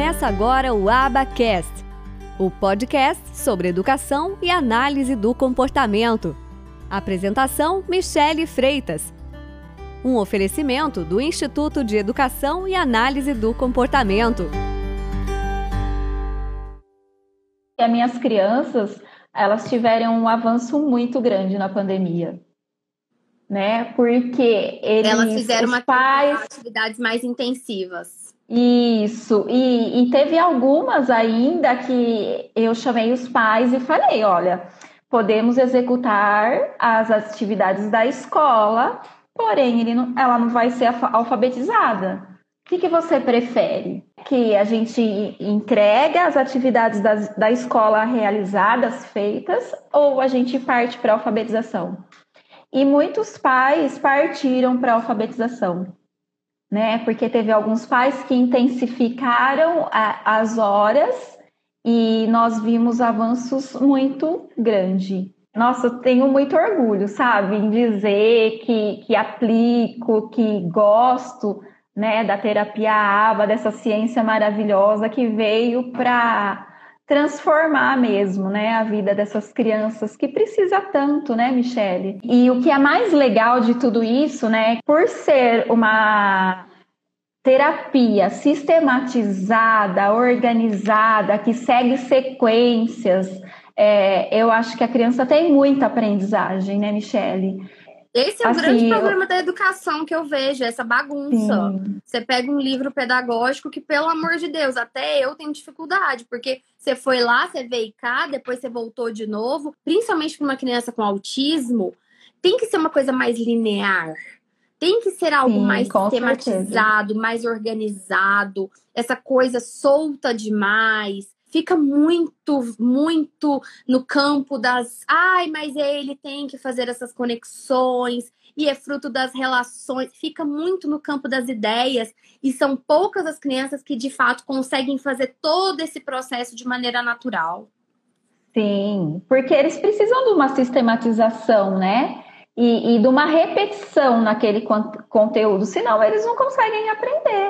Começa agora o Abacast, o podcast sobre educação e análise do comportamento. Apresentação: Michele Freitas. Um oferecimento do Instituto de Educação e Análise do Comportamento. As minhas crianças, elas tiveram um avanço muito grande na pandemia. Né? Porque eles, elas fizeram os uma pais atividades mais intensivas. Isso, e, e, teve algumas ainda que eu chamei os pais e falei: olha, podemos executar as atividades da escola, porém não, ela não vai ser alfabetizada. O que, que, você prefere? Que a gente entrega as atividades das, da escola realizadas, feitas, ou a gente parte para a alfabetização? E muitos pais partiram para a alfabetização né? Porque teve alguns pais que intensificaram a, as horas e nós vimos avanços muito grandes. Nossa, eu tenho muito orgulho, sabe, em dizer que, que aplico, que gosto, né, da terapia ABA, dessa ciência maravilhosa que veio para transformar mesmo, né, a vida dessas crianças que precisa tanto, né, Michele? E o que é mais legal de tudo isso, né, por ser uma terapia sistematizada, organizada, que segue sequências, é, eu acho que a criança tem muita aprendizagem, né, Michele? Esse é o assim, grande problema eu... da educação que eu vejo, essa bagunça. Sim. Você pega um livro pedagógico que, pelo amor de Deus, até eu tenho dificuldade, porque você foi lá, você veio cá, depois você voltou de novo, principalmente para uma criança com autismo, tem que ser uma coisa mais linear. Tem que ser algo Sim, mais sistematizado, certeza. mais organizado, essa coisa solta demais fica muito, muito no campo das. Ai, mas ele tem que fazer essas conexões e é fruto das relações. Fica muito no campo das ideias e são poucas as crianças que de fato conseguem fazer todo esse processo de maneira natural. Sim, porque eles precisam de uma sistematização, né? E, e de uma repetição naquele conteúdo, senão eles não conseguem aprender.